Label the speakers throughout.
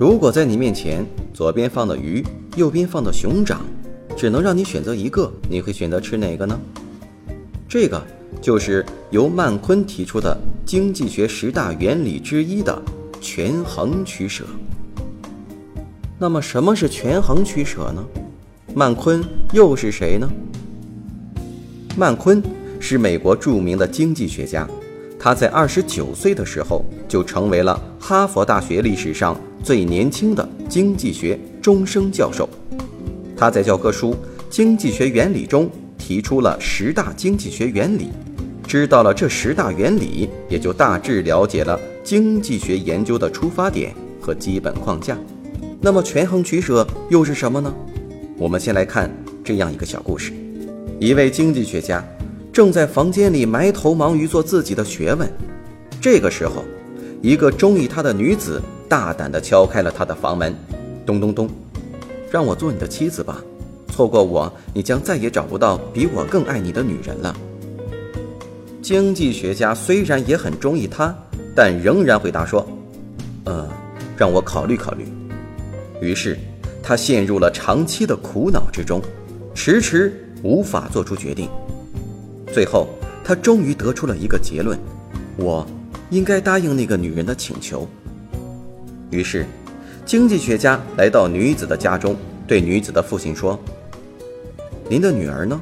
Speaker 1: 如果在你面前左边放的鱼，右边放的熊掌，只能让你选择一个，你会选择吃哪个呢？这个就是由曼昆提出的经济学十大原理之一的权衡取舍。那么什么是权衡取舍呢？曼昆又是谁呢？曼昆是美国著名的经济学家，他在二十九岁的时候就成为了哈佛大学历史上。最年轻的经济学终生教授，他在教科书《经济学原理》中提出了十大经济学原理。知道了这十大原理，也就大致了解了经济学研究的出发点和基本框架。那么，权衡取舍又是什么呢？我们先来看这样一个小故事：一位经济学家正在房间里埋头忙于做自己的学问，这个时候，一个中意他的女子。大胆地敲开了他的房门，咚咚咚，让我做你的妻子吧。错过我，你将再也找不到比我更爱你的女人了。经济学家虽然也很中意他，但仍然回答说：“呃，让我考虑考虑。”于是他陷入了长期的苦恼之中，迟迟无法做出决定。最后，他终于得出了一个结论：我应该答应那个女人的请求。于是，经济学家来到女子的家中，对女子的父亲说：“您的女儿呢？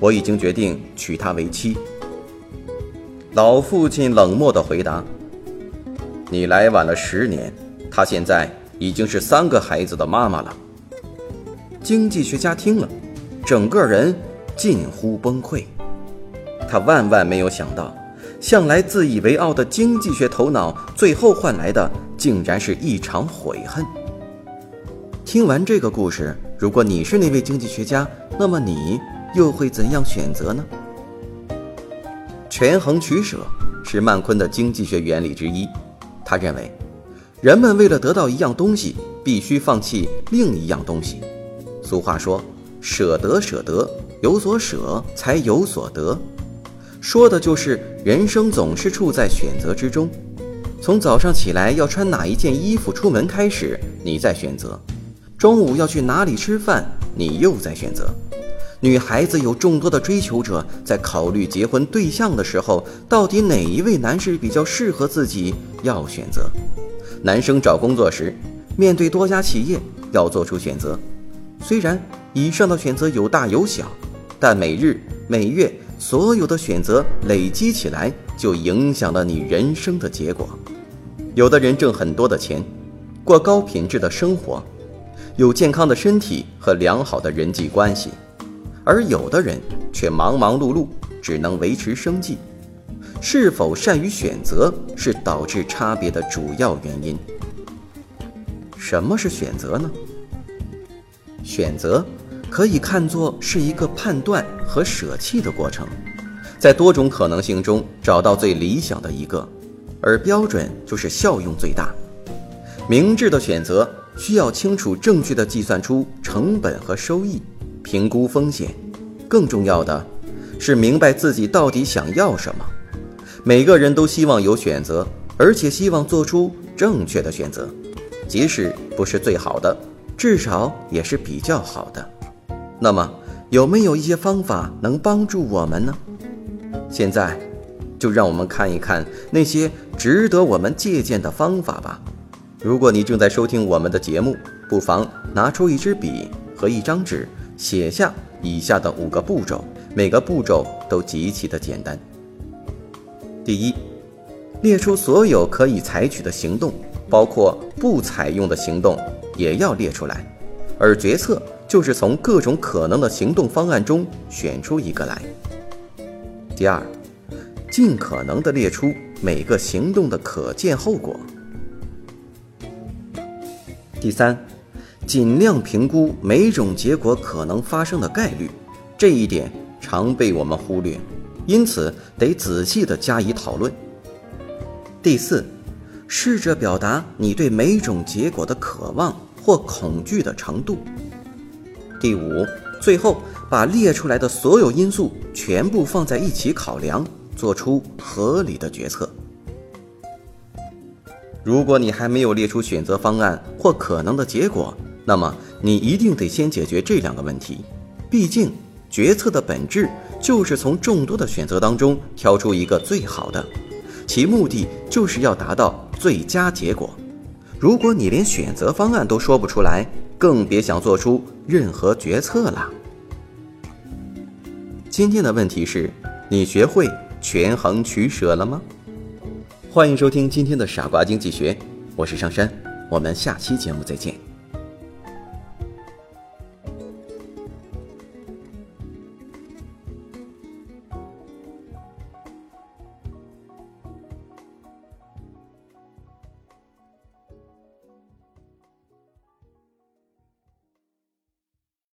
Speaker 1: 我已经决定娶她为妻。”老父亲冷漠地回答：“你来晚了十年，她现在已经是三个孩子的妈妈了。”经济学家听了，整个人近乎崩溃。他万万没有想到，向来自以为傲的经济学头脑，最后换来的。竟然是一场悔恨。听完这个故事，如果你是那位经济学家，那么你又会怎样选择呢？权衡取舍是曼昆的经济学原理之一。他认为，人们为了得到一样东西，必须放弃另一样东西。俗话说：“舍得，舍得，有所舍才有所得。”说的就是人生总是处在选择之中。从早上起来要穿哪一件衣服出门开始，你在选择；中午要去哪里吃饭，你又在选择。女孩子有众多的追求者，在考虑结婚对象的时候，到底哪一位男士比较适合自己，要选择。男生找工作时，面对多家企业要做出选择。虽然以上的选择有大有小，但每日每月所有的选择累积起来，就影响了你人生的结果。有的人挣很多的钱，过高品质的生活，有健康的身体和良好的人际关系，而有的人却忙忙碌碌，只能维持生计。是否善于选择，是导致差别的主要原因。什么是选择呢？选择可以看作是一个判断和舍弃的过程，在多种可能性中找到最理想的一个。而标准就是效用最大。明智的选择需要清楚、正确的计算出成本和收益，评估风险。更重要的是明白自己到底想要什么。每个人都希望有选择，而且希望做出正确的选择，即使不是最好的，至少也是比较好的。那么，有没有一些方法能帮助我们呢？现在。就让我们看一看那些值得我们借鉴的方法吧。如果你正在收听我们的节目，不妨拿出一支笔和一张纸，写下以下的五个步骤，每个步骤都极其的简单。第一，列出所有可以采取的行动，包括不采用的行动也要列出来，而决策就是从各种可能的行动方案中选出一个来。第二。尽可能的列出每个行动的可见后果。第三，尽量评估每种结果可能发生的概率，这一点常被我们忽略，因此得仔细的加以讨论。第四，试着表达你对每种结果的渴望或恐惧的程度。第五，最后把列出来的所有因素全部放在一起考量，做出合理的决策。如果你还没有列出选择方案或可能的结果，那么你一定得先解决这两个问题。毕竟，决策的本质就是从众多的选择当中挑出一个最好的，其目的就是要达到最佳结果。如果你连选择方案都说不出来，更别想做出任何决策了。今天的问题是：你学会权衡取舍了吗？欢迎收听今天的傻瓜经济学，我是上山，我们下期节目再见。